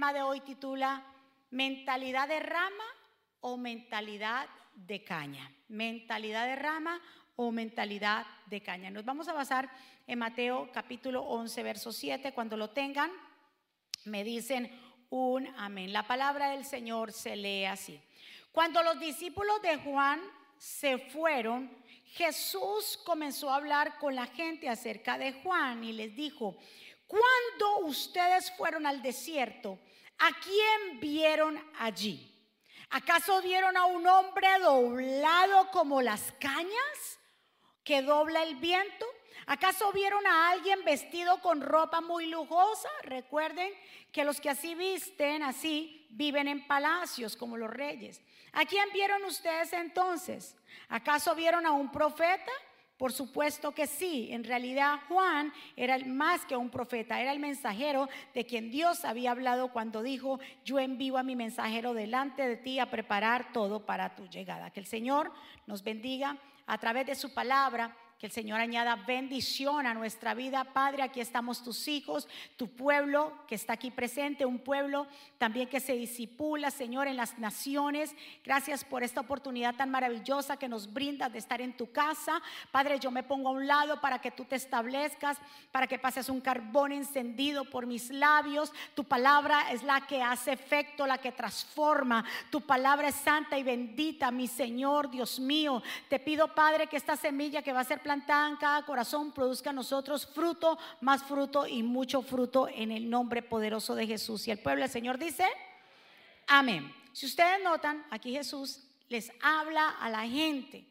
tema de hoy titula Mentalidad de rama o mentalidad de caña. Mentalidad de rama o mentalidad de caña. Nos vamos a basar en Mateo capítulo 11, verso 7. Cuando lo tengan, me dicen un amén. La palabra del Señor se lee así. Cuando los discípulos de Juan se fueron, Jesús comenzó a hablar con la gente acerca de Juan y les dijo, cuando ustedes fueron al desierto, ¿a quién vieron allí? ¿Acaso vieron a un hombre doblado como las cañas que dobla el viento? ¿Acaso vieron a alguien vestido con ropa muy lujosa? Recuerden que los que así visten, así viven en palacios como los reyes. ¿A quién vieron ustedes entonces? ¿Acaso vieron a un profeta? Por supuesto que sí, en realidad Juan era más que un profeta, era el mensajero de quien Dios había hablado cuando dijo, yo envío a mi mensajero delante de ti a preparar todo para tu llegada. Que el Señor nos bendiga a través de su palabra que el Señor añada bendición a nuestra vida. Padre, aquí estamos tus hijos, tu pueblo que está aquí presente, un pueblo también que se disipula, Señor, en las naciones. Gracias por esta oportunidad tan maravillosa que nos brindas de estar en tu casa. Padre, yo me pongo a un lado para que tú te establezcas, para que pases un carbón encendido por mis labios. Tu palabra es la que hace efecto, la que transforma. Tu palabra es santa y bendita, mi Señor, Dios mío. Te pido, Padre, que esta semilla que va a ser cada corazón produzca a nosotros fruto, más fruto y mucho fruto en el nombre poderoso de Jesús. Y el pueblo del Señor dice, amén. Si ustedes notan, aquí Jesús les habla a la gente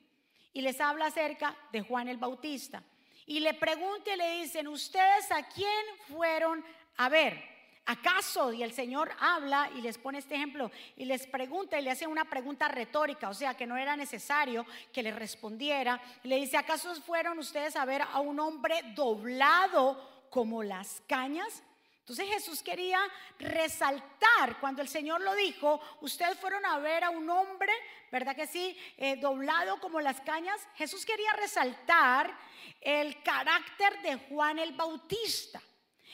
y les habla acerca de Juan el Bautista. Y le pregunta y le dicen, ¿ustedes a quién fueron a ver? ¿Acaso? Y el Señor habla y les pone este ejemplo y les pregunta y le hace una pregunta retórica, o sea que no era necesario que le respondiera. Le dice, ¿acaso fueron ustedes a ver a un hombre doblado como las cañas? Entonces Jesús quería resaltar cuando el Señor lo dijo, ustedes fueron a ver a un hombre, ¿verdad que sí? Eh, doblado como las cañas. Jesús quería resaltar el carácter de Juan el Bautista.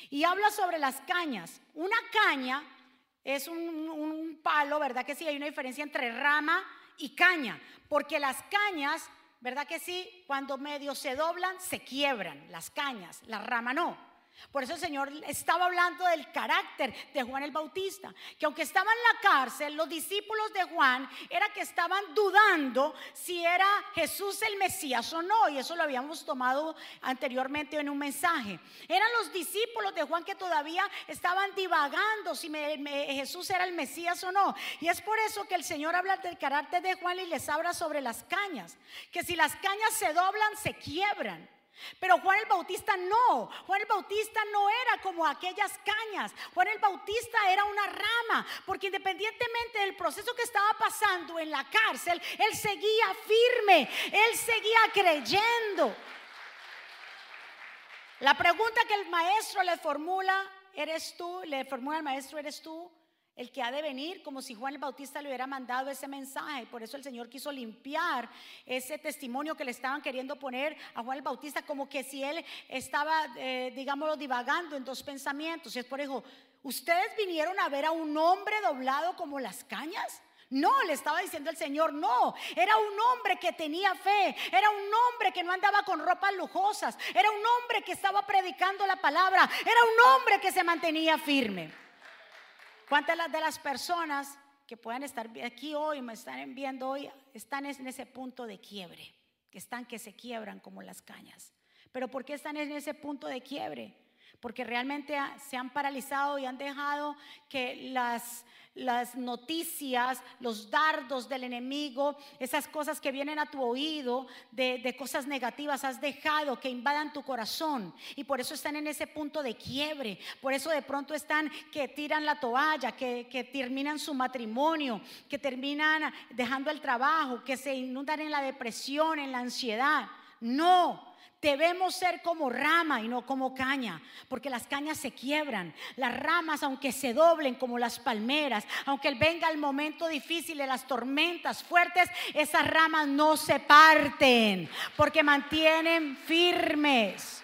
Y habla sobre las cañas. Una caña es un, palo, ¿verdad que sí? Hay una diferencia entre rama y caña, porque las cañas, ¿verdad que sí? Cuando medio se doblan, se quiebran las cañas, la rama no. Por eso el Señor estaba hablando del carácter de Juan el Bautista, que aunque estaba en la cárcel, los discípulos de Juan era que estaban dudando si era Jesús el Mesías o no, y eso lo habíamos tomado anteriormente en un mensaje. Eran los discípulos de Juan que todavía estaban divagando si Jesús era el Mesías o no. Y es por eso que el Señor habla del carácter de Juan y les habla sobre las cañas, que si las cañas se doblan, se quiebran. Pero Juan el Bautista no. Juan el Bautista no era como aquellas cañas. Juan el Bautista era una rama. Porque independientemente del proceso que estaba pasando en la cárcel, él seguía firme. Él seguía creyendo. La pregunta que el maestro le formula, ¿eres tú? Le formula el maestro, ¿eres tú? El que ha de venir, como si Juan el Bautista le hubiera mandado ese mensaje. Por eso el Señor quiso limpiar ese testimonio que le estaban queriendo poner a Juan el Bautista, como que si él estaba, eh, digámoslo, divagando en dos pensamientos. Y es por eso, ¿ustedes vinieron a ver a un hombre doblado como las cañas? No, le estaba diciendo el Señor, no, era un hombre que tenía fe, era un hombre que no andaba con ropas lujosas, era un hombre que estaba predicando la palabra, era un hombre que se mantenía firme. ¿Cuántas de las personas que puedan estar aquí hoy, me están viendo hoy, están en ese punto de quiebre? Que están que se quiebran como las cañas. Pero ¿por qué están en ese punto de quiebre? Porque realmente se han paralizado y han dejado que las noticias, los dardos del enemigo, esas cosas que vienen a tu oído de, cosas negativas, has dejado que invadan tu corazón. Y por eso están en ese punto de quiebre. Por eso de pronto están que tiran la toalla, que, que terminan su matrimonio, que terminan dejando el trabajo, que se inundan en la depresión, en la ansiedad. No, Debemos ser como rama y no como caña, porque las cañas se quiebran. Las ramas, aunque se doblen como las palmeras, aunque venga el momento difícil de las tormentas fuertes, esas ramas no se parten, porque mantienen firmes.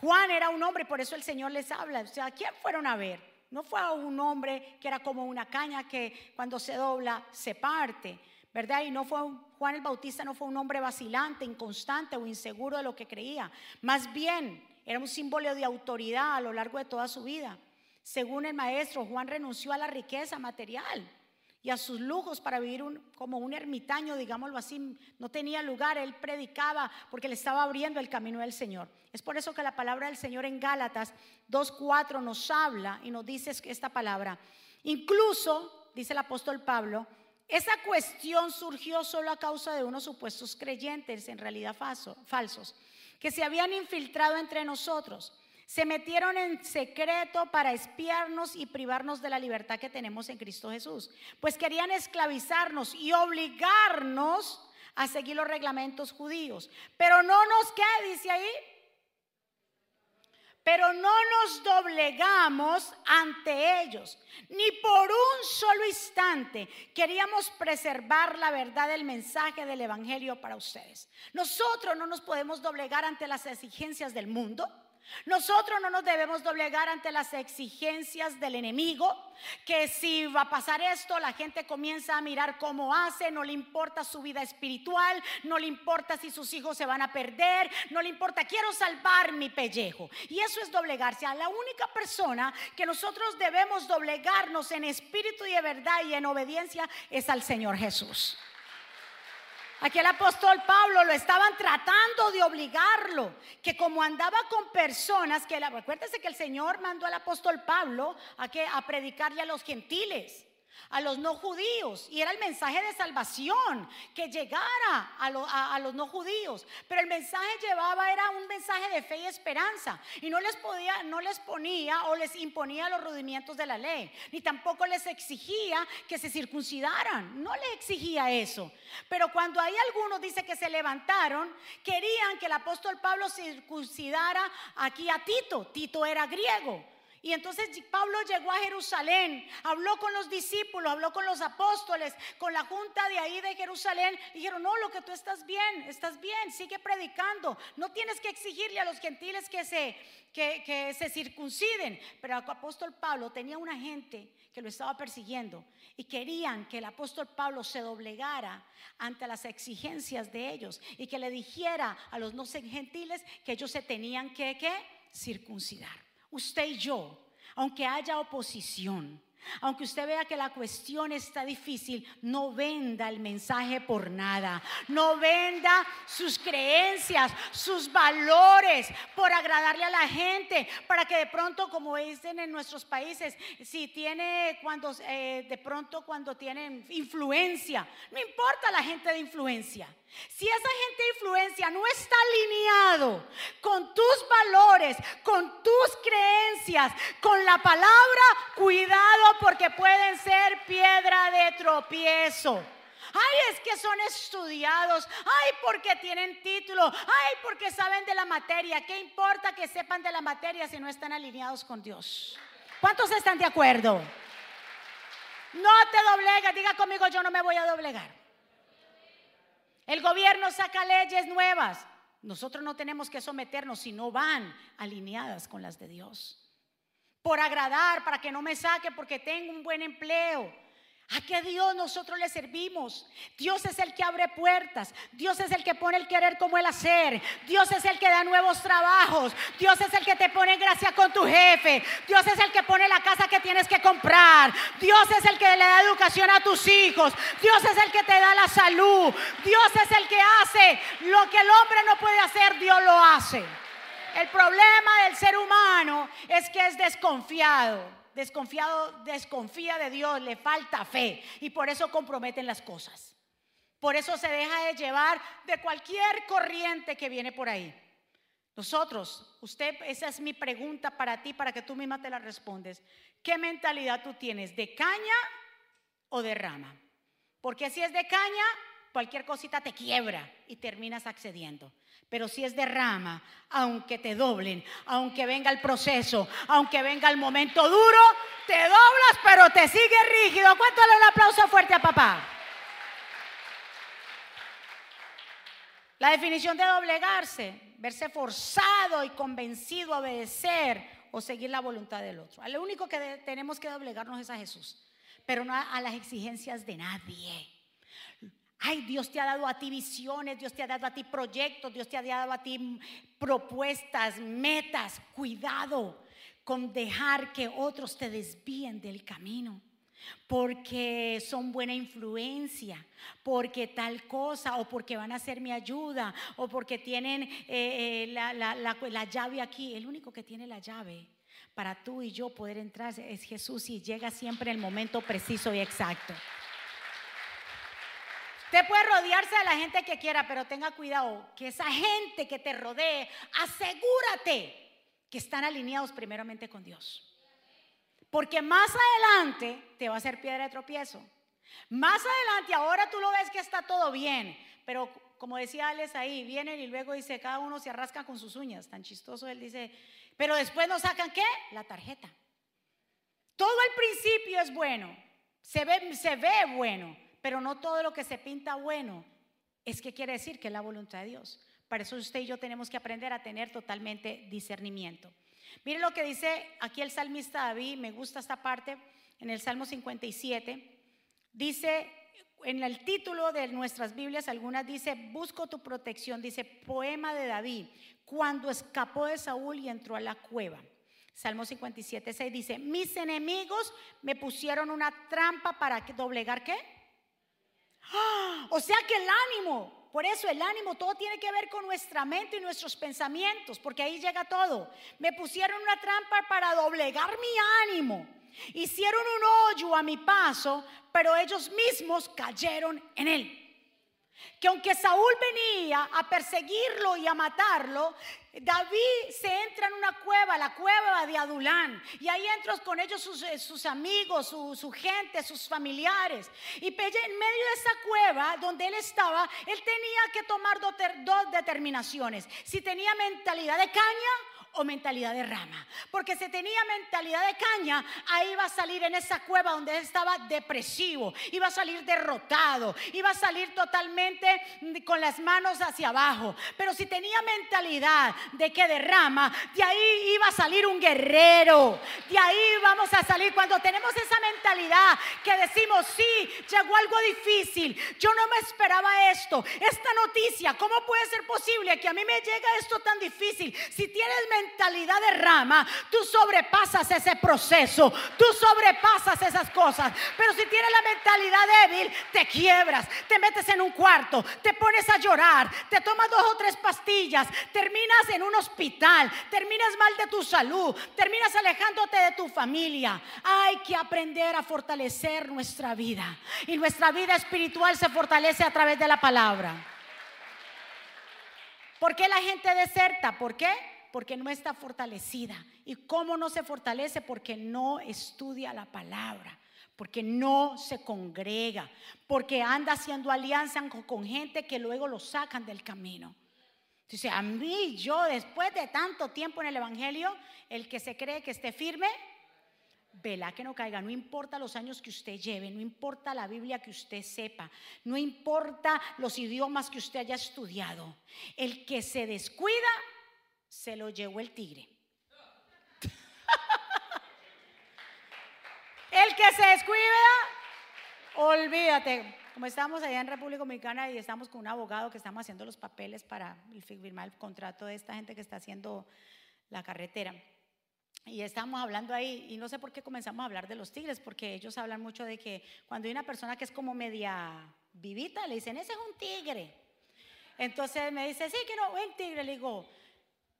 Juan era un hombre, por eso el Señor les habla. O sea, ¿quién fueron a ver? no fue un hombre que era como una caña que cuando se dobla se parte, ¿verdad? Y no fue Juan el Bautista no fue un hombre vacilante, inconstante o inseguro de lo que creía. Más bien, era un símbolo de autoridad a lo largo de toda su vida. Según el maestro, Juan renunció a la riqueza material y a sus lujos para vivir como un ermitaño, digámoslo así. No tenía lugar, él predicaba porque le estaba abriendo el camino del Señor. Es por eso que la palabra del Señor en Gálatas 2.4 nos habla y nos dice esta palabra. Incluso, dice el apóstol Pablo, esa cuestión surgió solo a causa de unos supuestos creyentes, en realidad falsos, que se habían infiltrado entre nosotros se metieron en secreto para espiarnos y privarnos de la libertad que tenemos en Cristo Jesús. Pues querían esclavizarnos y obligarnos a seguir los reglamentos judíos. Pero no nos queda, dice ahí, pero no nos doblegamos ante ellos, ni por un solo instante queríamos preservar la verdad del mensaje del Evangelio para ustedes. Nosotros no nos podemos doblegar ante las exigencias del mundo. Nosotros no nos debemos doblegar ante las exigencias del enemigo, que si va a pasar esto, la gente comienza a mirar cómo hace, no le importa su vida espiritual, no le importa si sus hijos se van a perder, no le importa, quiero salvar mi pellejo. Y eso es doblegarse. A la única persona que nosotros debemos doblegarnos en espíritu y de verdad y en obediencia es al Señor Jesús. Aquí el apóstol Pablo lo estaban tratando de obligarlo, que como andaba con personas que, recuérdese que el Señor mandó al apóstol Pablo a, que, a predicarle a los gentiles a los no judíos. Y era el mensaje de salvación que llegara a, los no judíos. Pero el mensaje llevaba era un mensaje de fe y esperanza. Y no les podía no les ponía o les imponía los rudimientos de la ley ni tampoco les exigía que se circuncidaran. No le exigía eso. Pero cuando hay algunos dice que se levantaron querían que el apóstol Pablo circuncidara aquí a Tito. Tito era griego y entonces Pablo llegó a Jerusalén, habló con los discípulos, habló con los apóstoles, con la junta de ahí de Jerusalén. Y dijeron, no, lo que tú estás bien, estás bien, sigue predicando. No tienes que exigirle a los gentiles que se, que, se circunciden. Pero el apóstol Pablo tenía una gente que lo estaba persiguiendo y querían que el apóstol Pablo se doblegara ante las exigencias de ellos y que le dijera a los no gentiles que ellos se tenían que circuncidar usted y yo, aunque haya oposición, aunque usted vea que la cuestión está difícil, no venda el mensaje por nada. No venda sus creencias, sus valores por agradarle a la gente. Para que de pronto, como dicen en nuestros países, si tiene cuando eh, de pronto cuando tienen influencia, no importa la gente de influencia. Si esa gente de influencia no está alineado con tus valores, con tus creencias, con la palabra, cuidado porque pueden ser piedra de tropiezo. Ay, es que son estudiados. Ay, porque tienen título. Ay, porque saben de la materia. ¿Qué importa que sepan de la materia si no están alineados con Dios? ¿Cuántos están de acuerdo? No te doblegas. Diga conmigo, yo no me voy a doblegar. El gobierno saca leyes nuevas. Nosotros no tenemos que someternos si no van alineadas con las de Dios. Por agradar, para que no me saque porque tengo un buen empleo. ¿A qué Dios nosotros le servimos? Dios es el que abre puertas. Dios es el que pone el querer como el hacer. Dios es el que da nuevos trabajos. Dios es el que te pone en gracia con tu jefe. Dios es el que pone la casa que tienes que comprar. Dios es el que le da educación a tus hijos. Dios es el que te da la salud. Dios es el que hace lo que el hombre no puede hacer. Dios lo hace. El problema del ser humano es que es desconfiado desconfiado, desconfía de Dios, le falta fe y por eso comprometen las cosas. Por eso se deja de llevar de cualquier corriente que viene por ahí. Nosotros, usted, esa es mi pregunta para ti, para que tú misma te la respondes. ¿Qué mentalidad tú tienes? ¿De caña o de rama? Porque si es de caña, cualquier cosita te quiebra y terminas accediendo. Pero si es de rama, aunque te doblen, aunque venga el proceso, aunque venga el momento duro, te doblas, pero te sigue rígido. ¿Cuánto le un aplauso fuerte a papá? La definición de doblegarse, verse forzado y convencido a obedecer o seguir la voluntad del otro. Lo único que tenemos que doblegarnos es a Jesús, pero no a las exigencias de nadie. Ay, Dios te ha dado a ti visiones, Dios te ha dado a ti proyectos, Dios te ha dado a ti propuestas, metas. Cuidado con dejar que otros te desvíen del camino. Porque son buena influencia, porque tal cosa, o porque van a ser mi ayuda, o porque tienen eh, eh, la, la llave aquí. El único que tiene la llave para tú y yo poder entrar es Jesús y llega siempre en el momento preciso y exacto. Usted puede rodearse de la gente que quiera, pero tenga cuidado que esa gente que te rodee, asegúrate que están alineados primeramente con Dios. Porque más adelante te va a ser piedra de tropiezo. Más adelante, ahora tú lo ves que está todo bien, pero como decía Alex ahí, vienen y luego dice, cada uno se arrasca con sus uñas, tan chistoso, él dice, pero después nos sacan qué? La tarjeta. Todo el principio es bueno, se ve, se ve bueno, pero no todo lo que se pinta bueno es que quiere decir que es la voluntad de Dios. Para eso usted y yo tenemos que aprender a tener totalmente discernimiento. Mire lo que dice aquí el salmista David, me gusta esta parte, en el Salmo 57. Dice, en el título de nuestras Biblias, algunas dice, busco tu protección, dice, poema de David, cuando escapó de Saúl y entró a la cueva. Salmo 57, 6 dice, mis enemigos me pusieron una trampa para doblegar qué? O sea que el ánimo, por eso el ánimo, todo tiene que ver con nuestra mente y nuestros pensamientos, porque ahí llega todo. Me pusieron una trampa para doblegar mi ánimo. Hicieron un hoyo a mi paso, pero ellos mismos cayeron en él que aunque Saúl venía a perseguirlo y a matarlo, David se entra en una cueva, la cueva de Adulán, y ahí entra con ellos sus, eh, amigos, su, gente, sus familiares. Y en medio de esa cueva donde él estaba, él tenía que tomar dos determinaciones. Si tenía mentalidad de caña o mentalidad de rama. Porque si tenía mentalidad de caña, ahí iba a salir en esa cueva donde estaba depresivo, iba a salir derrotado, iba a salir totalmente con las manos hacia abajo. Pero si tenía mentalidad de que derrama, de ahí iba a salir un guerrero. De ahí vamos a salir cuando tenemos esa mentalidad que decimos, sí, llegó algo difícil, yo no me esperaba esto, esta noticia, ¿cómo puede ser posible que a mí me llegue esto tan difícil? Si tienes mentalidad mentalidad de rama, tú sobrepasas ese proceso, tú sobrepasas esas cosas. Pero si tienes la mentalidad débil, te quiebras, te metes en un cuarto, te pones a llorar, te tomas dos o tres pastillas, terminas en un hospital, terminas mal de tu salud, terminas alejándote de tu familia. Hay que aprender a fortalecer nuestra vida. Y nuestra vida espiritual se fortalece a través de la palabra. ¿Por qué la gente deserta? ¿Por qué? Porque no está fortalecida. ¿Y cómo no se fortalece? Porque no estudia la palabra, porque no se congrega, porque anda haciendo alianza con gente que luego lo sacan del camino. Dice, a mí, yo después de tanto tiempo en el Evangelio, el que se cree que esté firme, vela que no caiga, no importa los años que usted lleve, no importa la Biblia que usted sepa, no importa los idiomas que usted haya estudiado, el que se descuida se lo llevó el tigre. el que se descuida, olvídate. Como estamos allá en República Dominicana y estamos con un abogado que estamos haciendo los papeles para firmar el contrato de esta gente que está haciendo la carretera. Y estamos hablando ahí, y no sé por qué comenzamos a hablar de los tigres, porque ellos hablan mucho de que cuando hay una persona que es como media vivita, le dicen, ese es un tigre. Entonces me dice, sí, que no, un tigre. Le digo,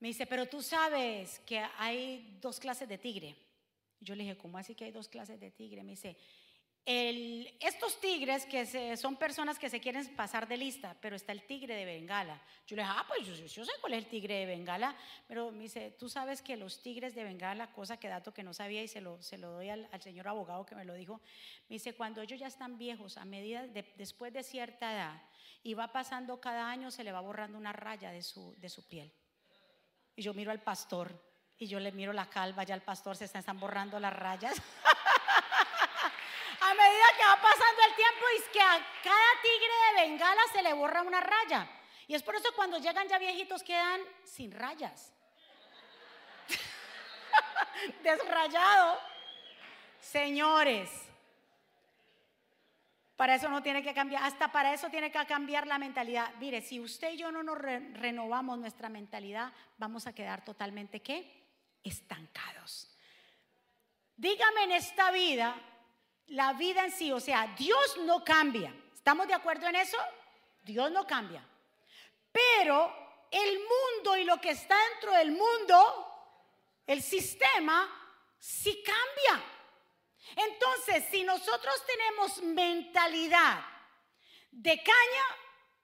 me dice, pero tú sabes que hay dos clases de tigre. Yo le dije, ¿cómo así que hay dos clases de tigre? Me dice, estos tigres que son personas que se quieren pasar de lista, pero está el tigre de Bengala. Yo le dije, ah, pues yo, sé cuál es el tigre de Bengala, pero me dice, tú sabes que los tigres de Bengala, cosa que dato que no sabía y se lo, doy al, señor abogado que me lo dijo, me dice, cuando ellos ya están viejos, a medida después de cierta edad, y va pasando cada año, se le va borrando una raya de su piel. Y yo miro al pastor y yo le miro la calva, ya al pastor se están, borrando las rayas. a medida que va pasando el tiempo, es que a cada tigre de Bengala se le borra una raya. Y es por eso cuando llegan ya viejitos quedan sin rayas. desrayado. Señores, para eso no tiene que cambiar, hasta para eso tiene que cambiar la mentalidad. Mire, si usted y yo no nos renovamos nuestra mentalidad, vamos a quedar totalmente ¿qué? Estancados. Dígame en esta vida, la vida en sí, o sea, Dios no cambia. ¿Estamos de acuerdo en eso? Dios no cambia. Pero el mundo y lo que está dentro del mundo, el sistema, sí cambia. Entonces, si nosotros tenemos mentalidad de caña,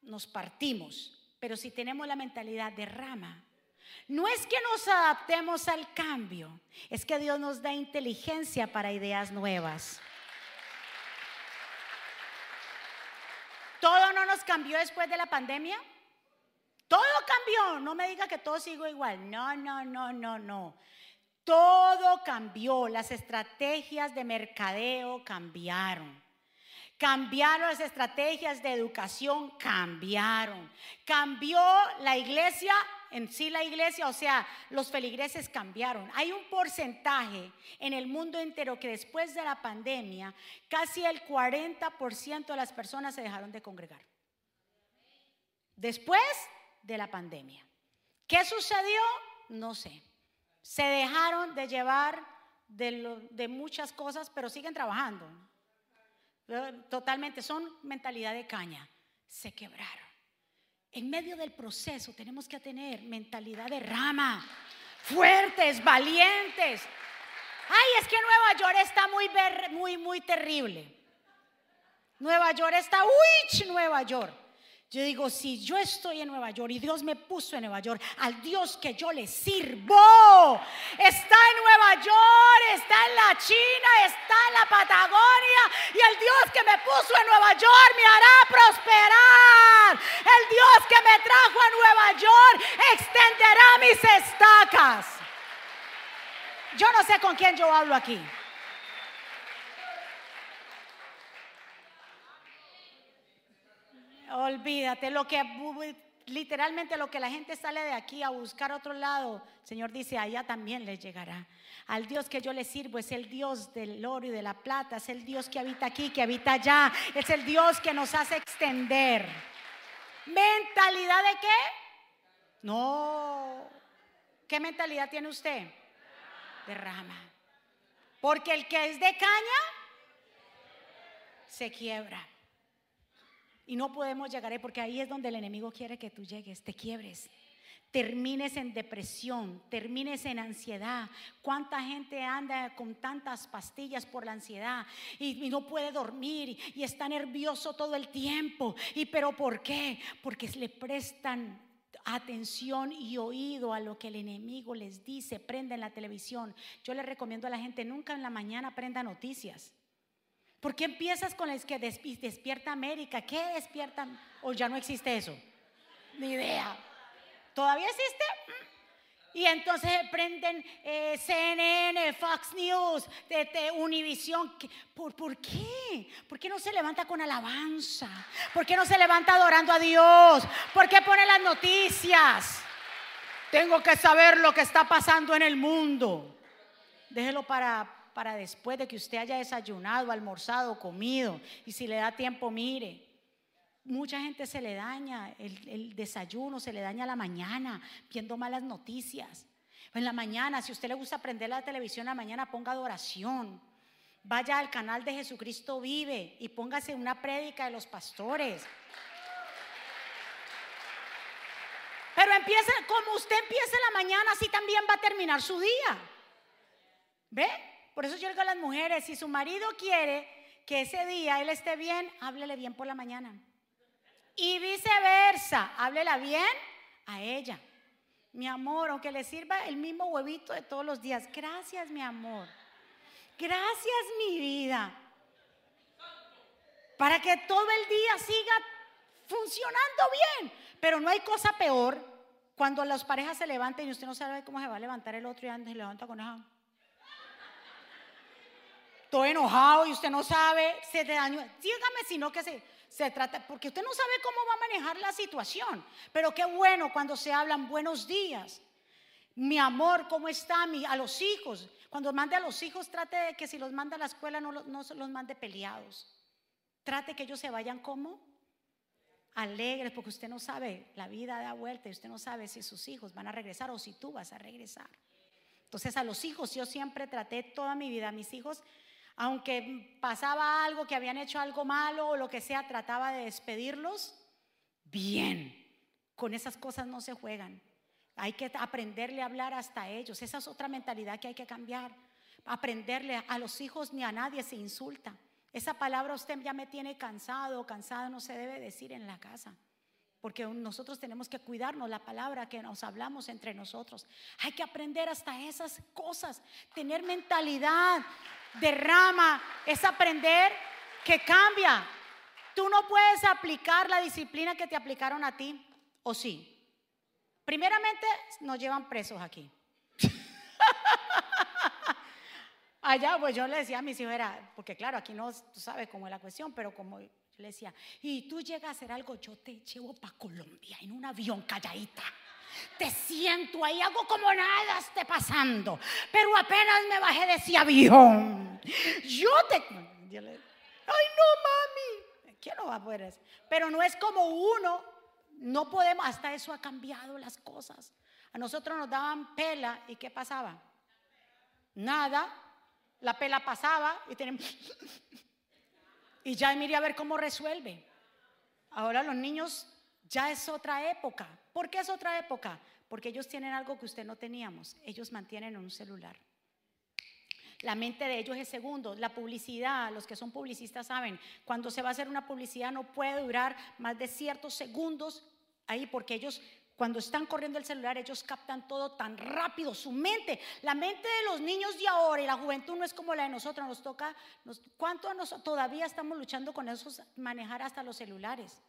nos partimos. Pero si tenemos la mentalidad de rama, no es que nos adaptemos al cambio, es que Dios nos da inteligencia para ideas nuevas. ¿Todo no nos cambió después de la pandemia? Todo cambió. No me diga que todo sigo igual. No, no, no, no, no. Todo cambió. Las estrategias de mercadeo cambiaron. Cambiaron las estrategias de educación, cambiaron. Cambió la iglesia, en sí la iglesia, o sea, los feligreses cambiaron. Hay un porcentaje en el mundo entero que después de la pandemia, casi el 40% de las personas se dejaron de congregar. Después de la pandemia. ¿Qué sucedió? No sé. Se dejaron de llevar de, muchas cosas, pero siguen trabajando. Totalmente, son mentalidad de caña. Se quebraron. En medio del proceso tenemos que tener mentalidad de rama, fuertes, valientes. Ay, es que Nueva York está muy, muy, muy terrible. Nueva York está, uy, Nueva York. Yo digo, si yo estoy en Nueva York y Dios me puso en Nueva York, al Dios que yo le sirvo, está en Nueva York, está en la China, está en la Patagonia, y el Dios que me puso en Nueva York me hará prosperar. El Dios que me trajo a Nueva York extenderá mis estacas. Yo no sé con quién yo hablo aquí. Olvídate, lo que literalmente lo que la gente sale de aquí a buscar otro lado, Señor dice, allá también les llegará. Al Dios que yo le sirvo es el Dios del oro y de la plata, es el Dios que habita aquí, que habita allá, es el Dios que nos hace extender. ¿Mentalidad de qué? No. ¿Qué mentalidad tiene usted? De rama. Porque el que es de caña se quiebra. Y no podemos llegar porque ahí es donde el enemigo quiere que tú llegues, te quiebres. Termines en depresión, termines en ansiedad. ¿Cuánta gente anda con tantas pastillas por la ansiedad y, no puede dormir y, está nervioso todo el tiempo? ¿Y pero por qué? Porque le prestan atención y oído a lo que el enemigo les dice, prenden la televisión. Yo le recomiendo a la gente nunca en la mañana prenda noticias. ¿Por qué empiezas con el que despierta América? ¿Qué despierta? ¿O ya no existe eso? Ni idea. ¿Todavía existe? Y entonces prenden eh, CNN, Fox News, de, Univision. ¿Por, ¿Por qué? ¿Por qué no se levanta con alabanza? ¿Por qué no se levanta adorando a Dios? ¿Por qué pone las noticias? Tengo que saber lo que está pasando en el mundo. Déjelo para, para después de que usted haya desayunado, almorzado, comido. Y si le da tiempo, mire. Mucha gente se le daña el, desayuno, se le daña la mañana viendo malas noticias. En la mañana, si usted le gusta aprender la televisión, en la mañana ponga adoración. Vaya al canal de Jesucristo Vive y póngase una prédica de los pastores. Pero empiece, como usted empieza en la mañana, así también va a terminar su día. ¿Ve? Por eso yo digo a las mujeres, si su marido quiere que ese día él esté bien, háblele bien por la mañana. Y viceversa, háblela bien a ella. Mi amor, aunque le sirva el mismo huevito de todos los días. Gracias, mi amor. Gracias, mi vida. Para que todo el día siga funcionando bien. Pero no hay cosa peor cuando las parejas se levantan y usted no sabe cómo se va a levantar el otro y se levanta con esa todo enojado y usted no sabe, se te dañó. Dígame si no que se, se trata, porque usted no sabe cómo va a manejar la situación. Pero qué bueno cuando se hablan buenos días. Mi amor, ¿cómo está? Mi, a los hijos. Cuando mande a los hijos, trate de que si los manda a la escuela no, no los mande peleados. Trate que ellos se vayan como alegres, porque usted no sabe, la vida da vuelta y usted no sabe si sus hijos van a regresar o si tú vas a regresar. Entonces a los hijos yo siempre traté toda mi vida, a mis hijos, aunque pasaba algo, que habían hecho algo malo o lo que sea, trataba de despedirlos bien. Con esas cosas no se juegan. Hay que aprenderle a hablar hasta ellos. Esa es otra mentalidad que hay que cambiar. Aprenderle a los hijos ni a nadie se insulta. Esa palabra usted ya me tiene cansado o cansada no se debe decir en la casa. Porque nosotros tenemos que cuidarnos la palabra que nos hablamos entre nosotros. Hay que aprender hasta esas cosas. Tener mentalidad de rama es aprender que cambia. Tú no puedes aplicar la disciplina que te aplicaron a ti, ¿o sí? Primeramente, nos llevan presos aquí. Allá, pues yo le decía a mis hijos, era, porque claro, aquí no, tú sabes cómo es la cuestión, pero como yo le decía, y tú llegas a hacer algo, yo te llevo para Colombia en un avión calladita. Te siento ahí, hago como nada esté pasando, pero apenas me bajé de ese avión. Yo te. Ay, no, mami. ¿Quién no va a poder hacer? Pero no es como uno, no podemos, hasta eso ha cambiado las cosas. A nosotros nos daban pela y ¿qué pasaba? Nada, la pela pasaba y tenemos... Y ya mire a ver cómo resuelve. Ahora los niños ya es otra época. ¿Por qué es otra época? Porque ellos tienen algo que usted no teníamos. Ellos mantienen un celular. La mente de ellos es segundo. La publicidad, los que son publicistas saben, cuando se va a hacer una publicidad no puede durar más de ciertos segundos ahí porque ellos cuando están corriendo el celular, ellos captan todo tan rápido, su mente, la mente de los niños de ahora y la juventud no es como la de nosotros, nos toca, ¿cuánto nosotros todavía estamos luchando con esos, manejar hasta los celulares?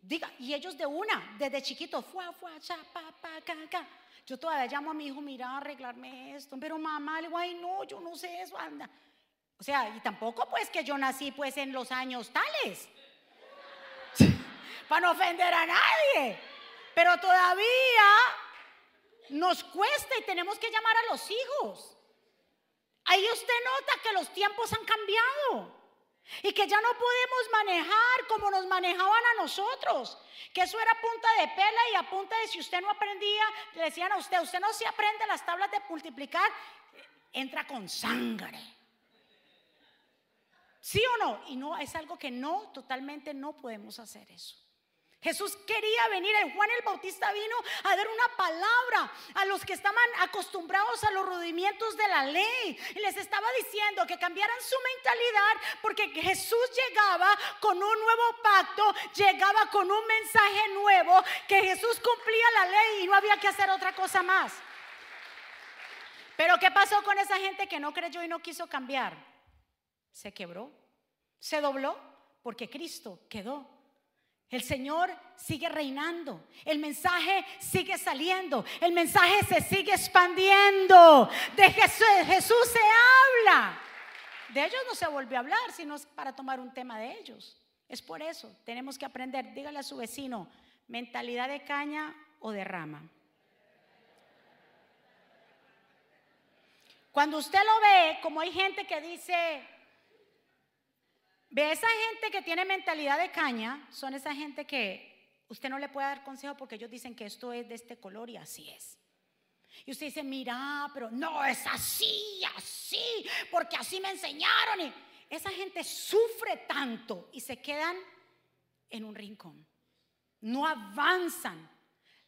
diga, y ellos de una, desde chiquito, fuá, fuá, cha, pa, pa, ca, ca. Yo todavía llamo a mi hijo, mira, arreglarme esto, pero mamá, le digo, ay, no, yo no sé eso, anda. O sea, y tampoco pues que yo nací pues en los años tales, para no ofender a nadie. Pero todavía nos cuesta y tenemos que llamar a los hijos. Ahí usted nota que los tiempos han cambiado y que ya no podemos manejar como nos manejaban a nosotros. Que eso era punta de pela y a punta de si usted no aprendía, le decían a usted, usted no se aprende las tablas de multiplicar, entra con sangre. ¿Sí o no? Y no, es algo que no, totalmente no podemos hacer eso. Jesús quería venir, Juan el Bautista vino a dar una palabra a los que estaban acostumbrados a los rudimientos de la ley. Y les estaba diciendo que cambiaran su mentalidad porque Jesús llegaba con un nuevo pacto, llegaba con un mensaje nuevo, que Jesús cumplía la ley y no había que hacer otra cosa más. Pero ¿qué pasó con esa gente que no creyó y no quiso cambiar? Se quebró, se dobló porque Cristo quedó el Señor sigue reinando. El mensaje sigue saliendo. El mensaje se sigue expandiendo. De Jesús, se habla. De ellos no se volvió a hablar, sino para tomar un tema de ellos. Es por eso. Tenemos que aprender. Dígale a su vecino, mentalidad de caña o de rama. Cuando usted lo ve, como hay gente que dice, Ve, esa gente que tiene mentalidad de caña son esa gente que usted no le puede dar consejo porque ellos dicen que esto es de este color y así es. Y usted dice, mira, pero no es así, así, porque así me enseñaron. Y esa gente sufre tanto y se quedan en un rincón. No avanzan.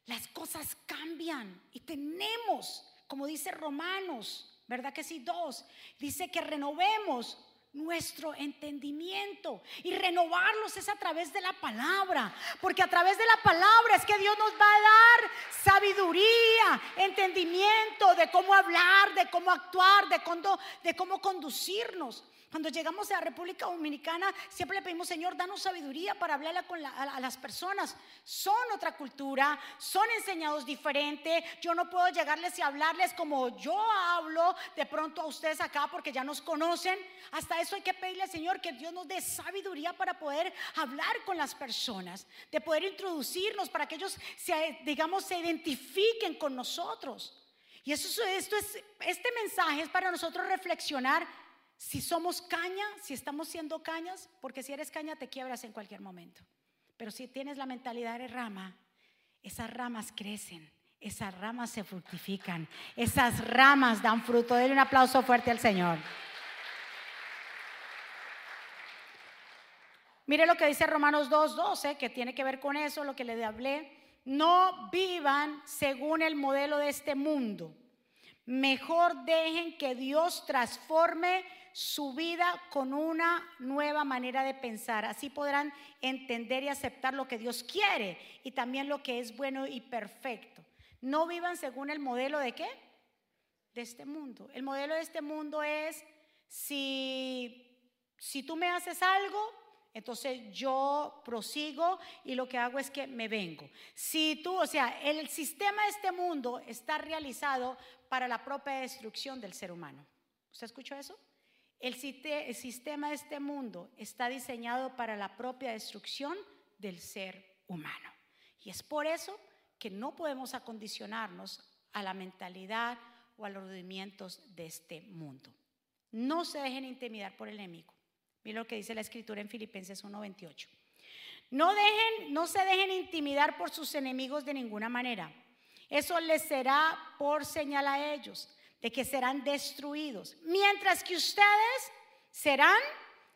Las cosas cambian y tenemos, como dice Romanos, ¿verdad que sí? Dos, dice que renovemos nuestro entendimiento y renovarlos es a través de la palabra, porque a través de la palabra es que Dios nos va a dar sabiduría, entendimiento de cómo hablar, de cómo actuar, de cómo, de cómo conducirnos. Cuando llegamos a la República Dominicana, siempre le pedimos, Señor, danos sabiduría para hablarle con a, las personas. Son otra cultura, son enseñados diferente. Yo no puedo llegarles y hablarles como yo hablo de pronto a ustedes acá porque ya nos conocen. Hasta eso hay que pedirle Señor que Dios nos dé sabiduría para poder hablar con las personas, de poder introducirnos para que ellos, se, digamos, se identifiquen con nosotros. Y eso, esto es, este mensaje es para nosotros reflexionar si somos caña, si estamos siendo cañas, porque si eres caña te quiebras en cualquier momento. Pero si tienes la mentalidad de rama, esas ramas crecen, esas ramas se fructifican, esas ramas dan fruto. Denle un aplauso fuerte al Señor. Mire lo que dice Romanos 2.12, que tiene que ver con eso, lo que le hablé. No vivan según el modelo de este mundo. Mejor dejen que Dios transforme su vida con una nueva manera de pensar. Así podrán entender y aceptar lo que Dios quiere y también lo que es bueno y perfecto. No vivan según el modelo de qué? De este mundo. El modelo de este mundo es si, si tú me haces algo, entonces yo prosigo y lo que hago es que me vengo. Si tú, o sea, el sistema de este mundo está realizado para la propia destrucción del ser humano. ¿Usted escuchó eso? El, sistema de este mundo está diseñado para la propia destrucción del ser humano. Y es por eso que no podemos acondicionarnos a la mentalidad o a los rudimentos de este mundo. No se dejen intimidar por el enemigo. Mira lo que dice la escritura en Filipenses 1:28. No no se dejen intimidar por sus enemigos de ninguna manera. Eso les será por señal a ellos de que serán destruidos, mientras que ustedes serán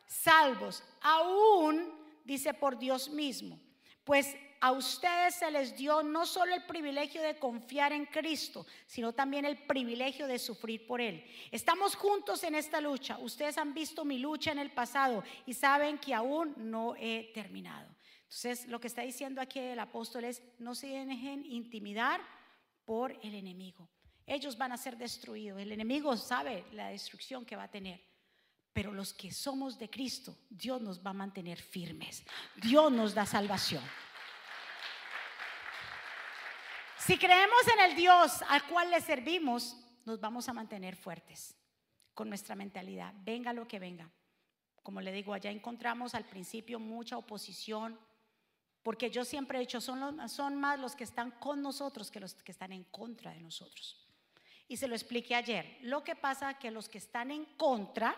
salvos, aún, dice por Dios mismo, pues a ustedes se les dio no solo el privilegio de confiar en Cristo, sino también el privilegio de sufrir por Él. Estamos juntos en esta lucha. Ustedes han visto mi lucha en el pasado y saben que aún no he terminado. Entonces, lo que está diciendo aquí el apóstol es, no se dejen intimidar por el enemigo ellos van a ser destruidos. El enemigo sabe la destrucción que va a tener. Pero los que somos de Cristo, Dios nos va a mantener firmes. Dios nos da salvación. Si creemos en el Dios al cual le servimos, nos vamos a mantener fuertes con nuestra mentalidad. Venga lo que venga. Como le digo, allá encontramos al principio mucha oposición, porque yo siempre he dicho, son, son más los que están con nosotros que los que están en contra de nosotros. Y se lo expliqué ayer. Lo que pasa es que los que están en contra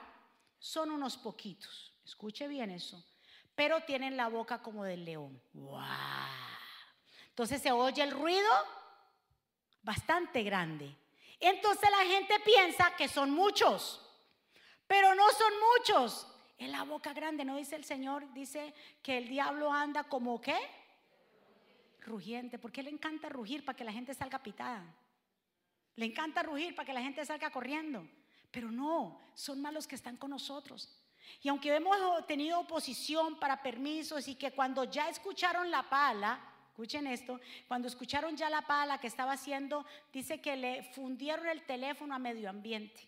son unos poquitos. Escuche bien eso. Pero tienen la boca como del león. ¡Wow! Entonces se oye el ruido bastante grande. Entonces la gente piensa que son muchos. Pero no son muchos. En la boca grande, ¿no dice el Señor? Dice que el diablo anda como qué? Rugiente. ¿Por qué le encanta rugir? Para que la gente salga pitada. Le encanta rugir para que la gente salga corriendo. Pero no, son malos que están con nosotros. Y aunque hemos tenido oposición para permisos y que cuando ya escucharon la pala, escuchen esto, cuando escucharon ya la pala que estaba haciendo, dice que le fundieron el teléfono a medio ambiente.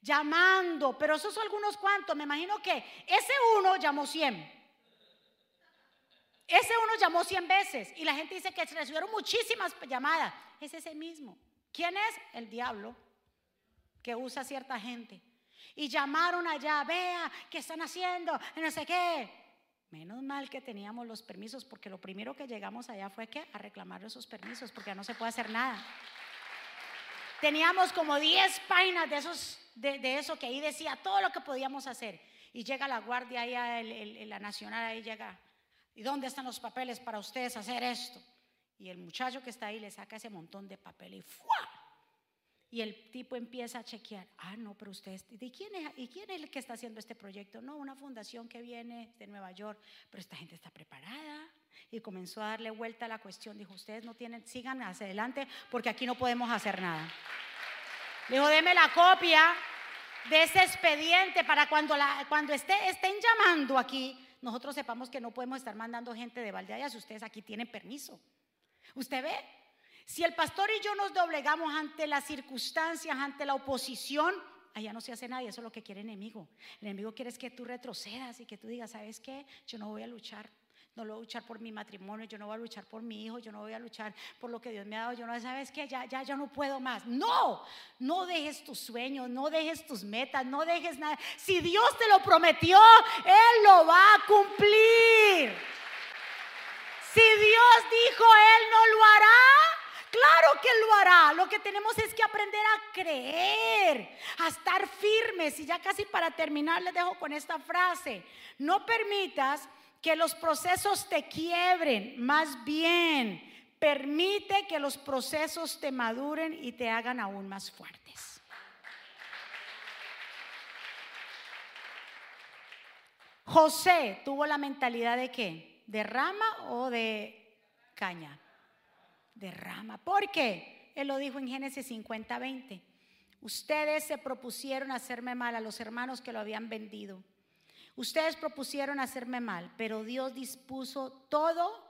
Llamando, pero esos son algunos cuantos, me imagino que ese uno llamó 100. Ese uno llamó 100 veces y la gente dice que recibieron muchísimas llamadas. Es ese mismo. ¿Quién es? El diablo que usa cierta gente. Y llamaron allá, vea, ¿qué están haciendo? No sé qué. Menos mal que teníamos los permisos, porque lo primero que llegamos allá fue que a reclamar esos permisos, porque ya no se puede hacer nada. Teníamos como 10 páginas de, esos, de, eso que ahí decía todo lo que podíamos hacer. Y llega la guardia ahí, la nacional ahí llega. ¿Y dónde están los papeles para ustedes hacer esto? Y el muchacho que está ahí le saca ese montón de papel y ¡fua! Y el tipo empieza a chequear. Ah, no, pero usted, ¿y quién, es, ¿y quién es el que está haciendo este proyecto? No, una fundación que viene de Nueva York, pero esta gente está preparada. Y comenzó a darle vuelta a la cuestión. Dijo, ustedes no tienen, sigan hacia adelante porque aquí no podemos hacer nada. Dijo, deme la copia de ese expediente para cuando, cuando esté, estén llamando aquí, nosotros sepamos que no podemos estar mandando gente de Valdeaya si ustedes aquí tienen permiso. ¿Usted ve? Si el pastor y yo nos doblegamos ante las circunstancias, ante la oposición, allá no se hace nada y eso es lo que quiere el enemigo. El enemigo quiere es que tú retrocedas y que tú digas, ¿sabes qué? Yo no voy a luchar. No voy a luchar por mi matrimonio, yo no voy a luchar por mi hijo, yo no voy a luchar por lo que Dios me ha dado, yo no, ¿sabes qué? Ya, ya, ya no puedo más. No, no dejes tus sueños, no dejes tus metas, no dejes nada. Si Dios te lo prometió, Él lo va a cumplir. Dios dijo, Él no lo hará, Claro que lo hará. Lo que tenemos es que aprender a creer, a estar firmes. Y ya casi para terminar les dejo con esta frase. No permitas que los procesos te quiebren, más bien permite que los procesos te maduren y te hagan aún más fuertes. José tuvo la mentalidad de qué? ¿De rama o de caña? De rama. ¿Por qué? Él lo dijo en Génesis 50, 20. Ustedes se propusieron hacerme mal a los hermanos que lo habían vendido Ustedes propusieron hacerme mal, pero Dios dispuso todo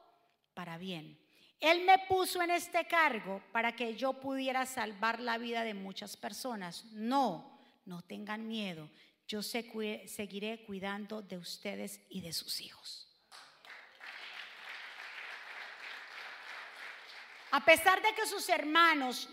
para bien. Él me puso en este cargo para que yo pudiera salvar la vida de muchas personas. No, no tengan miedo. Yo seguiré cuidando de ustedes y de sus hijos. A pesar de que sus hermanos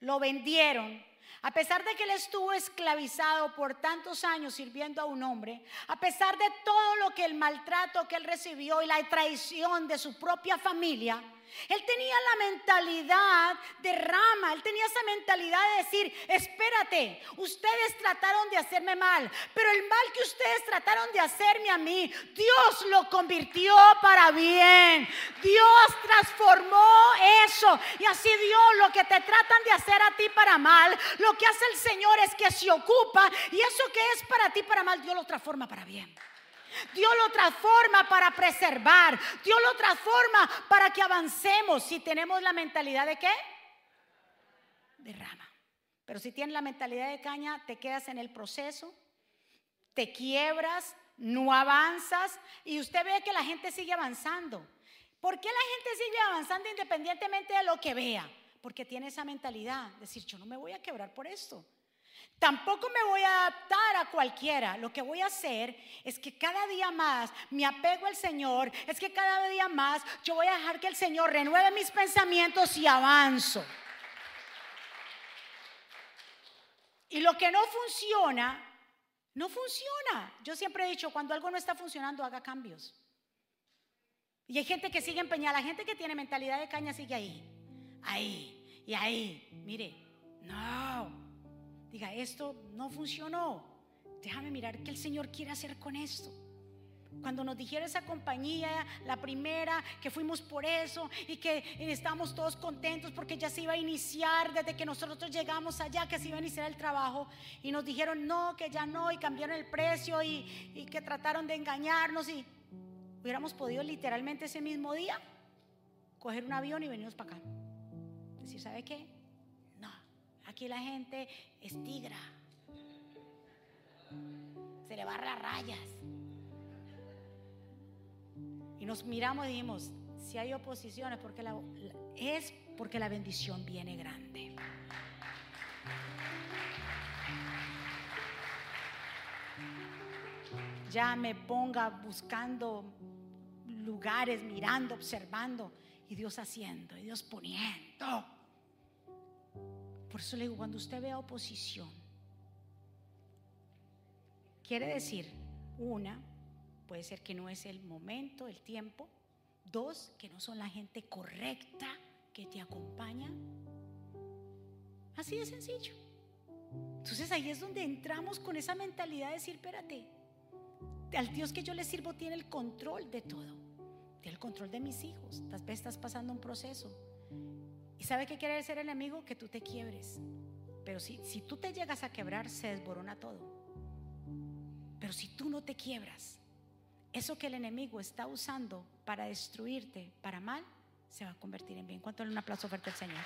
lo vendieron, a pesar de que él estuvo esclavizado por tantos años sirviendo a un hombre, a pesar de todo lo que el maltrato que él recibió y la traición de su propia familia, él tenía la mentalidad de rama, él tenía esa mentalidad de decir, espérate, ustedes trataron de hacerme mal, pero el mal que ustedes trataron de hacerme a mí, Dios lo convirtió para bien. Dios transformó eso y así Dios lo que te tratan de hacer a ti para mal, lo que hace el Señor es que se ocupa y eso que es para ti para mal, Dios lo transforma para bien. Dios lo transforma para preservar. Dios lo transforma para que avancemos. Si tenemos la mentalidad de qué? De rama. Pero si tienes la mentalidad de caña, te quedas en el proceso, te quiebras, no avanzas y usted ve que la gente sigue avanzando. ¿Por qué la gente sigue avanzando independientemente de lo que vea? Porque tiene esa mentalidad, decir, yo no me voy a quebrar por esto. Tampoco me voy a adaptar a cualquiera. Lo que voy a hacer es que cada día más me apego al Señor. Es que cada día más yo voy a dejar que el Señor renueve mis pensamientos y avanzo. Y lo que no funciona, no funciona. Yo siempre he dicho, cuando algo no está funcionando, haga cambios. Y hay gente que sigue empeñada, la gente que tiene mentalidad de caña sigue ahí, ahí y ahí. Mire, no, diga, esto no funcionó. Déjame mirar qué el Señor quiere hacer con esto. Cuando nos dijeron esa compañía, la primera, que fuimos por eso y que estábamos todos contentos porque ya se iba a iniciar desde que nosotros llegamos allá, que se iba a iniciar el trabajo, y nos dijeron no, que ya no, y cambiaron el precio y, y que trataron de engañarnos, y hubiéramos podido literalmente ese mismo día coger un avión y venirnos para acá. Decir, ¿sabe qué? Aquí la gente es tigra. Se le barra rayas. Y nos miramos y dijimos, si hay oposiciones, porque la, es porque la bendición viene grande. Ya me ponga buscando lugares, mirando, observando, y Dios haciendo, y Dios poniendo. Por eso le digo, cuando usted vea oposición, quiere decir, una, puede ser que no es el momento, el tiempo. Dos, que no son la gente correcta que te acompaña. Así de sencillo. Entonces ahí es donde entramos con esa mentalidad de decir, espérate, al Dios que yo le sirvo tiene el control de todo. Tiene el control de mis hijos. Tal vez estás pasando un proceso ¿Y sabe qué quiere decir el enemigo? Que tú te quiebres. Pero si, si tú te llegas a quebrar, se desborona todo. Pero si tú no te quiebras, eso que el enemigo está usando para destruirte, para mal, se va a convertir en bien. ¿Cuánto le un aplauso fuerte al Señor?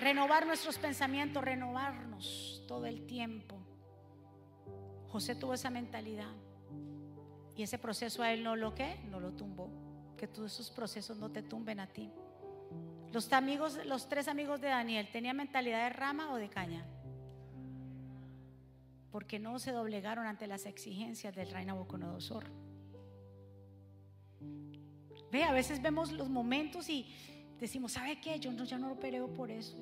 Renovar nuestros pensamientos, renovarnos todo el tiempo. José tuvo esa mentalidad y ese proceso a él no lo que, no lo tumbó que todos esos procesos no te tumben a ti. Los, amigos, los tres amigos de Daniel, ¿tenían mentalidad de rama o de caña? Porque no se doblegaron ante las exigencias del rey Nabucodonosor. Ve, a veces vemos los momentos y decimos, ¿sabe qué? Yo no, ya no lo peleo por eso.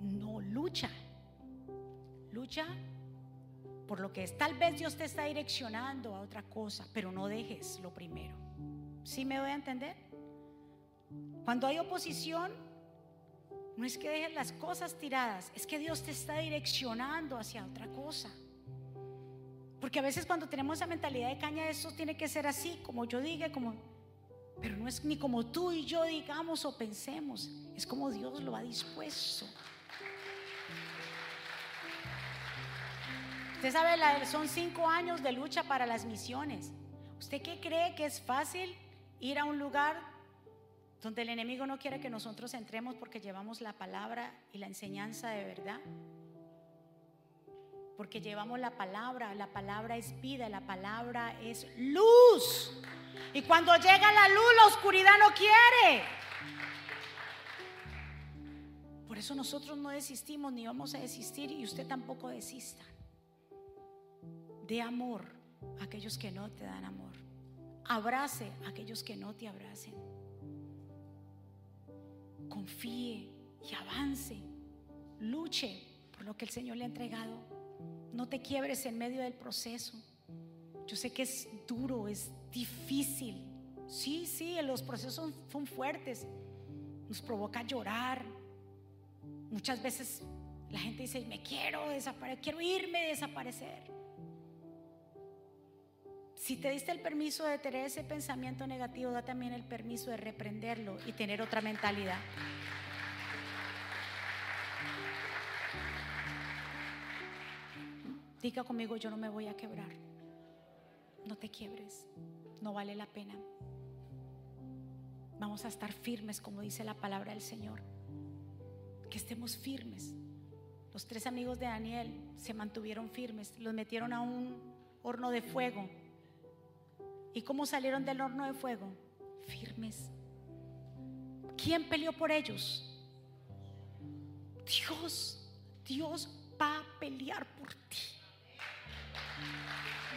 No, lucha. Lucha por lo que es. Tal vez Dios te está direccionando a otra cosa, pero no dejes lo primero. ¿Sí me voy a entender? Cuando hay oposición, no es que dejes las cosas tiradas, es que Dios te está direccionando hacia otra cosa. Porque a veces cuando tenemos esa mentalidad de caña, eso tiene que ser así, como yo diga, como, pero no es ni como tú y yo digamos o pensemos, es como Dios lo ha dispuesto. Usted sabe, son cinco años de lucha para las misiones. ¿Usted qué cree que es fácil ir a un lugar donde el enemigo no quiere que nosotros entremos porque llevamos la palabra y la enseñanza de verdad? Porque llevamos la palabra, la palabra es vida, la palabra es luz. Y cuando llega la luz, la oscuridad no quiere. Por eso nosotros no desistimos ni vamos a desistir y usted tampoco desista de amor a aquellos que no te dan amor. Abrace a aquellos que no te abracen. Confíe y avance. Luche por lo que el Señor le ha entregado. No te quiebres en medio del proceso. Yo sé que es duro, es difícil. Sí, sí, los procesos son fuertes. Nos provoca llorar. Muchas veces la gente dice, me quiero desaparecer, quiero irme, desaparecer. Si te diste el permiso de tener ese pensamiento negativo, da también el permiso de reprenderlo y tener otra mentalidad. Diga conmigo, yo no me voy a quebrar. No te quiebres, no vale la pena. Vamos a estar firmes, como dice la palabra del Señor. Que estemos firmes. Los tres amigos de Daniel se mantuvieron firmes, los metieron a un horno de fuego ¿Y cómo salieron del horno de fuego? Firmes. ¿Quién peleó por ellos? Dios. Dios va a pelear por ti.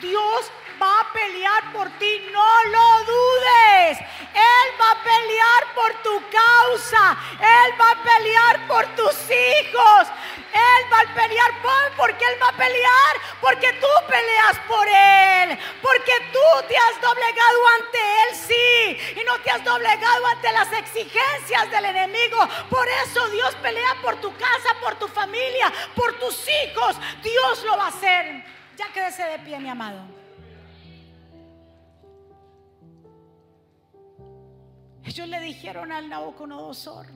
Dios va a pelear por ti, no lo dudes. Él va a pelear por tu causa. Él va a pelear por tus hijos. Él va a pelear por, porque Él va a pelear, porque tú peleas por Él, porque tú te has doblegado ante Él, sí, y no te has doblegado ante las exigencias del enemigo. Por eso Dios pelea por tu casa, por tu familia, por tus hijos. Dios lo va a hacer. Ya quédese de pie, mi amado. Ellos le dijeron al Nabucodonosor,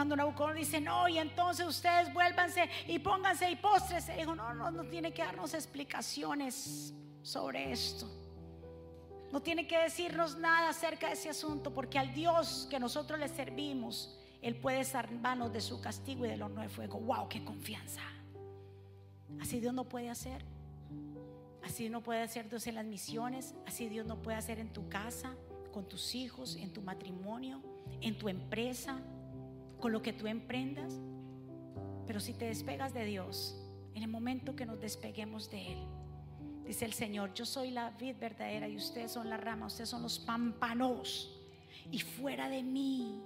cuando Nabucodonosor dice, no, y entonces ustedes vuélvanse y pónganse y postres. Dijo, no, no, no tiene que darnos explicaciones sobre esto. No tiene que decirnos nada acerca de ese asunto, porque al Dios que nosotros le servimos, Él puede salvarnos de su castigo y del horno de fuego. ¡Wow! ¡Qué confianza! Así Dios no puede hacer. Así no puede hacer Dios en las misiones. Así Dios no puede hacer en tu casa, con tus hijos, en tu matrimonio, en tu empresa, con lo que tú emprendas. Pero si te despegas de Dios, en el momento que nos despeguemos de Él, dice el Señor, yo soy la vid verdadera y ustedes son la rama, ustedes son los pámpanos. Y fuera de mí,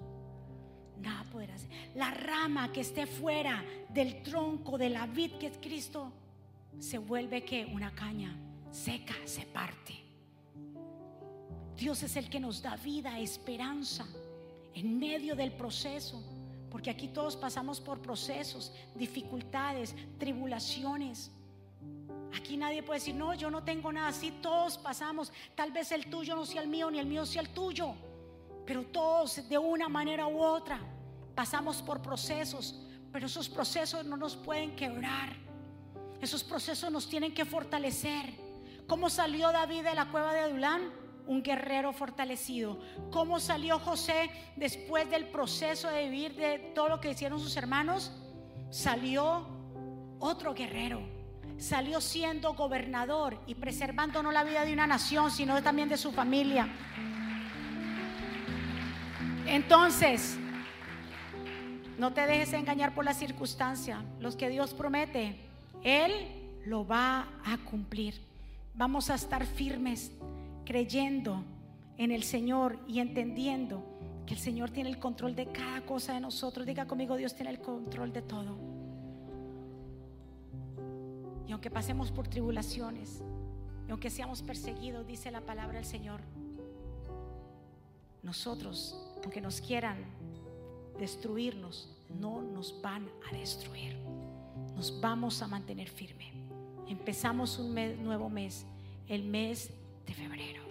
nada podrá ser. La rama que esté fuera del tronco de la vid que es Cristo, se vuelve que una caña seca, se parte. Dios es el que nos da vida, esperanza en medio del proceso. Porque aquí todos pasamos por procesos, dificultades, tribulaciones. Aquí nadie puede decir, no, yo no tengo nada. así todos pasamos. Tal vez el tuyo no sea el mío, ni el mío sea el tuyo. Pero todos, de una manera u otra, pasamos por procesos. Pero esos procesos no nos pueden quebrar. Esos procesos nos tienen que fortalecer. ¿Cómo salió David de la cueva de Adulán? Un guerrero fortalecido. ¿Cómo salió José después del proceso de vivir de todo lo que hicieron sus hermanos? Salió otro guerrero. Salió siendo gobernador y preservando no la vida de una nación, sino también de su familia. Entonces, no te dejes engañar por la circunstancia. Los que Dios promete, Él lo va a cumplir. Vamos a estar firmes, creyendo en el Señor y entendiendo que el Señor tiene el control de cada cosa de nosotros. Diga conmigo, Dios tiene el control de todo. Y aunque pasemos por tribulaciones, y aunque seamos perseguidos, dice la palabra del Señor, nosotros, aunque nos quieran destruirnos, no nos van a destruir. Nos vamos a mantener firme. Empezamos un nuevo mes, el mes de febrero.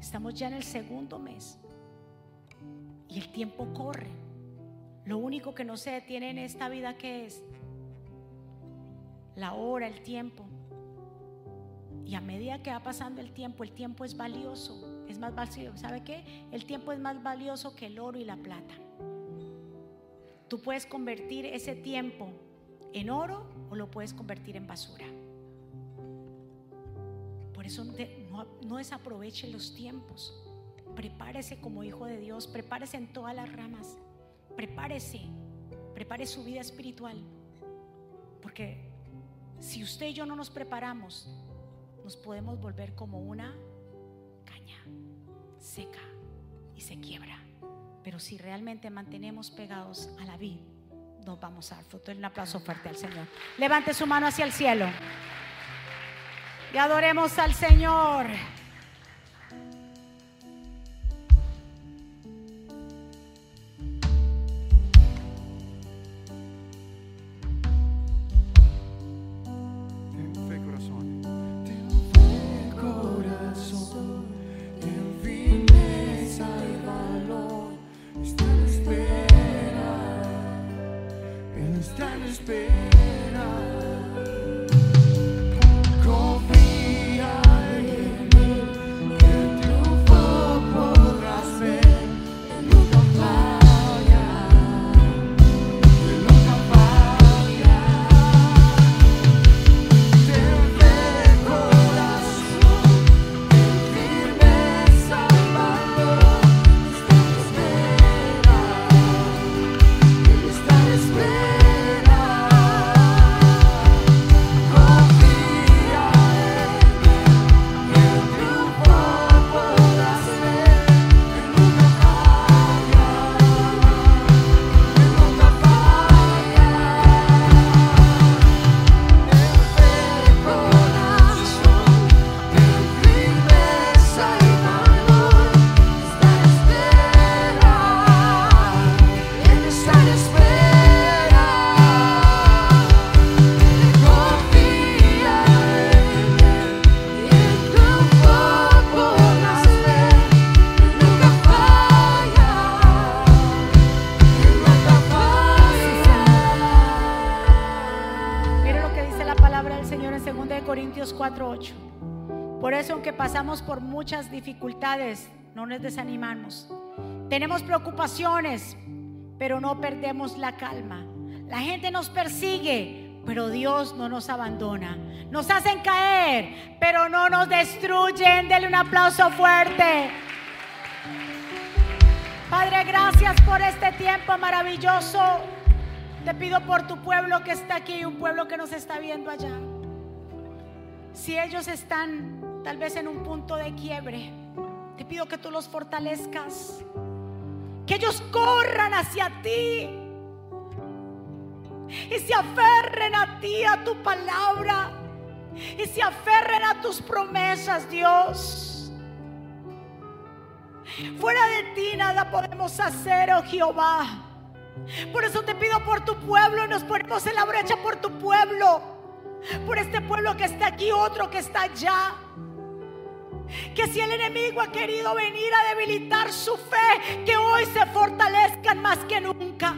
Estamos ya en el segundo mes y el tiempo corre. Lo único que no se detiene en esta vida que es la hora, el tiempo. Y a medida que va pasando el tiempo, el tiempo es valioso. Es más valioso. ¿Sabe qué? El tiempo es más valioso que el oro y la plata. Tú puedes convertir ese tiempo en oro o lo puedes convertir en basura. Por eso no, no desaproveche los tiempos. Prepárese como hijo de Dios, prepárese en todas las ramas. Prepárese, prepare su vida espiritual. Porque si usted y yo no nos preparamos, nos podemos volver como una caña seca y se quiebra. Pero si realmente mantenemos pegados a la vida, nos vamos a dar fruto. Un aplauso fuerte al Señor. Levante su mano hacia el cielo. Y adoremos al Señor. Muchas dificultades, no nos desanimamos. Tenemos preocupaciones, pero no perdemos la calma. La gente nos persigue, pero Dios no nos abandona. Nos hacen caer, pero no nos destruyen. Denle un aplauso fuerte. Padre, gracias por este tiempo maravilloso. Te pido por tu pueblo que está aquí un pueblo que nos está viendo allá. Si ellos están tal vez en un punto de quiebre, te pido que tú los fortalezcas, que ellos corran hacia ti y se aferren a ti, a tu palabra, y se aferren a tus promesas, Dios. Fuera de ti nada podemos hacer, oh Jehová. Por eso te pido por tu pueblo, nos ponemos en la brecha por tu pueblo, por este pueblo que está aquí, otro que está allá. Que si el enemigo ha querido venir a debilitar su fe, que hoy se fortalezcan más que nunca.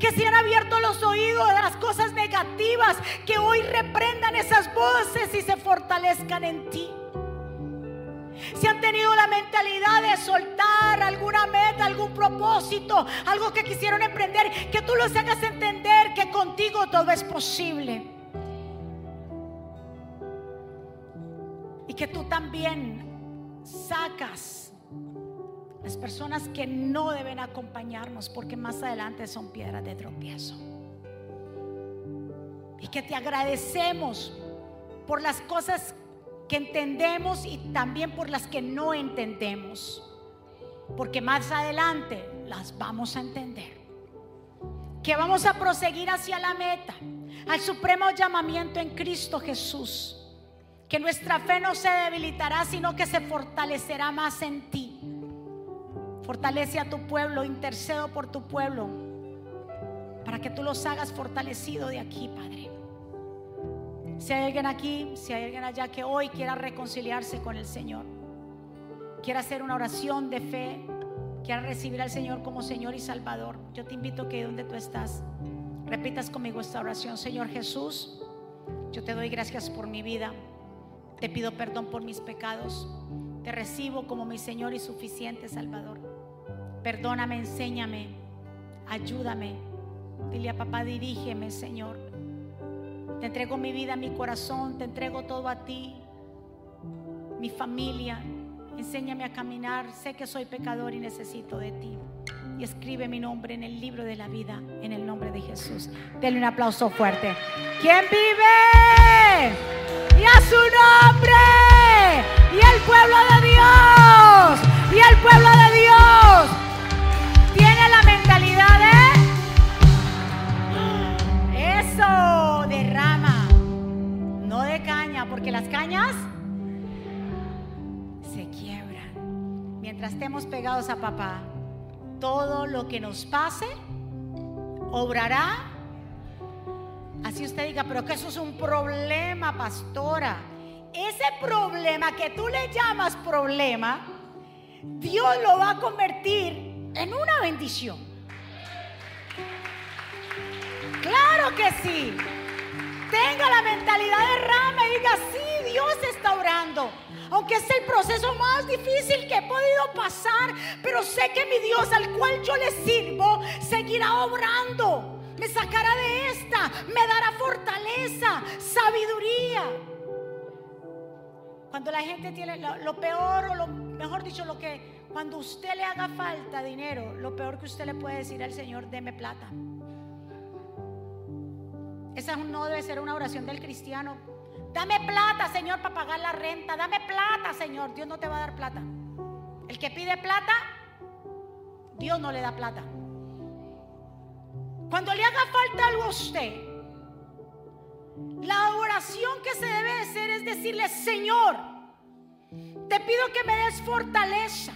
Que si han abierto los oídos de las cosas negativas, que hoy reprendan esas voces y se fortalezcan en ti. Si han tenido la mentalidad de soltar alguna meta, algún propósito, algo que quisieron emprender, que tú los hagas entender que contigo todo es posible. Que tú también sacas las personas que no deben acompañarnos porque más adelante son piedras de tropiezo. Y que te agradecemos por las cosas que entendemos y también por las que no entendemos. Porque más adelante las vamos a entender. Que vamos a proseguir hacia la meta, al supremo llamamiento en Cristo Jesús. Que nuestra fe no se debilitará, sino que se fortalecerá más en ti. Fortalece a tu pueblo, intercedo por tu pueblo, para que tú los hagas fortalecido de aquí, Padre. Si hay alguien aquí, si hay alguien allá que hoy quiera reconciliarse con el Señor, quiera hacer una oración de fe, quiera recibir al Señor como Señor y Salvador, yo te invito que donde tú estás, repitas conmigo esta oración. Señor Jesús, yo te doy gracias por mi vida. Te pido perdón por mis pecados. Te recibo como mi Señor y suficiente Salvador. Perdóname, enséñame, ayúdame. Dile a papá, dirígeme, Señor. Te entrego mi vida, mi corazón, te entrego todo a ti, mi familia. Enséñame a caminar. Sé que soy pecador y necesito de ti. Y escribe mi nombre en el libro de la vida, en el nombre de Jesús. Denle un aplauso fuerte. ¿Quién vive? Su nombre. Y el pueblo de Dios. Y el pueblo de Dios. Tiene la mentalidad de... Eso, de rama. No de caña, porque las cañas se quiebran. Mientras estemos pegados a papá, todo lo que nos pase obrará. Así usted diga, pero que eso es un problema, pastora. Ese problema que tú le llamas problema, Dios lo va a convertir en una bendición. Claro que sí. Tenga la mentalidad de rama y diga, sí, Dios está orando. Aunque es el proceso más difícil que he podido pasar, pero sé que mi Dios al cual yo le sirvo seguirá obrando. Me sacará de esta, me dará fortaleza, sabiduría. Cuando la gente tiene lo, peor o lo mejor dicho, lo que cuando usted le haga falta dinero, lo peor que usted le puede decir al Señor, deme plata. Esa no debe ser una oración del cristiano. Dame plata, Señor, para pagar la renta. Dame plata, Señor. Dios no te va a dar plata. El que pide plata, Dios no le da plata. Cuando le haga falta algo a usted, la oración que se debe hacer es decirle, Señor, te pido que me des fortaleza.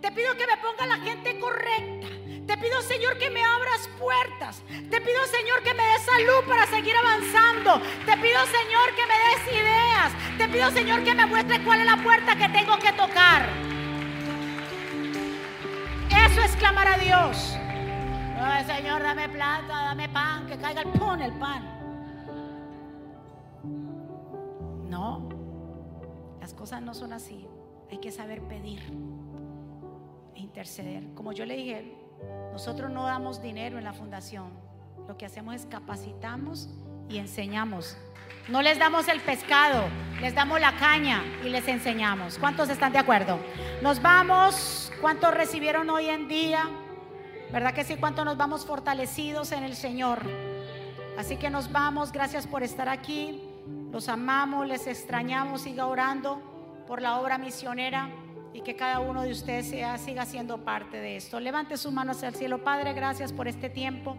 Te pido que me ponga la gente correcta. Te pido, Señor, que me abras puertas. Te pido, Señor, que me des salud para seguir avanzando. Te pido, Señor, que me des ideas. Te pido, Señor, que me muestre cuál es la puerta que tengo que tocar. Eso es clamar a Dios. Señor, dame plata, dame pan, que caiga el pan, el pan. No, las cosas no son así. Hay que saber pedir e interceder. Como yo le dije, nosotros no damos dinero en la fundación. Lo que hacemos es capacitamos y enseñamos. No les damos el pescado, les damos la caña y les enseñamos. ¿Cuántos están de acuerdo? Nos vamos. ¿Cuántos recibieron hoy en día? ¿Verdad que sí? ¿Cuántos nos vamos fortalecidos en el Señor? Así que nos vamos. Gracias por estar aquí. Los amamos, les extrañamos. Siga orando por la obra misionera y que cada uno de ustedes sea, siga siendo parte de esto. Levante sus manos hacia el cielo. Padre, gracias por este tiempo.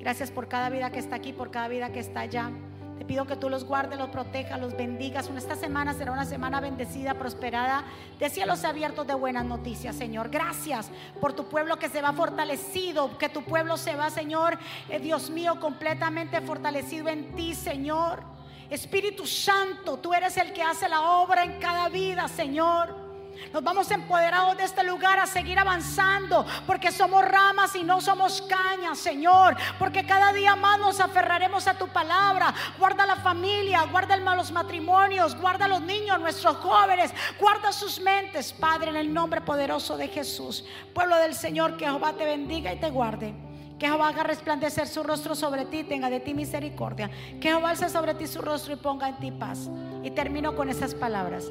Gracias por cada vida que está aquí, por cada vida que está allá. Te pido que tú los guardes, los protejas, los bendigas. Esta semana será una semana bendecida, prosperada, de cielos abiertos de buenas noticias, Señor. Gracias por tu pueblo que se va fortalecido, que tu pueblo se va, Señor, eh, Dios mío, completamente fortalecido en ti, Señor. Espíritu Santo, tú eres el que hace la obra en cada vida, Señor. Nos vamos empoderados de este lugar a seguir avanzando porque somos ramas y no somos cañas, Señor. Porque cada día más nos aferraremos a tu palabra. Guarda la familia, guarda los matrimonios, guarda los niños, nuestros jóvenes, guarda sus mentes, Padre, en el nombre poderoso de Jesús. Pueblo del Señor, que Jehová te bendiga y te guarde. Que Jehová haga resplandecer su rostro sobre ti, tenga de ti misericordia. Que Jehová alce sobre ti su rostro y ponga en ti paz. Y termino con esas palabras.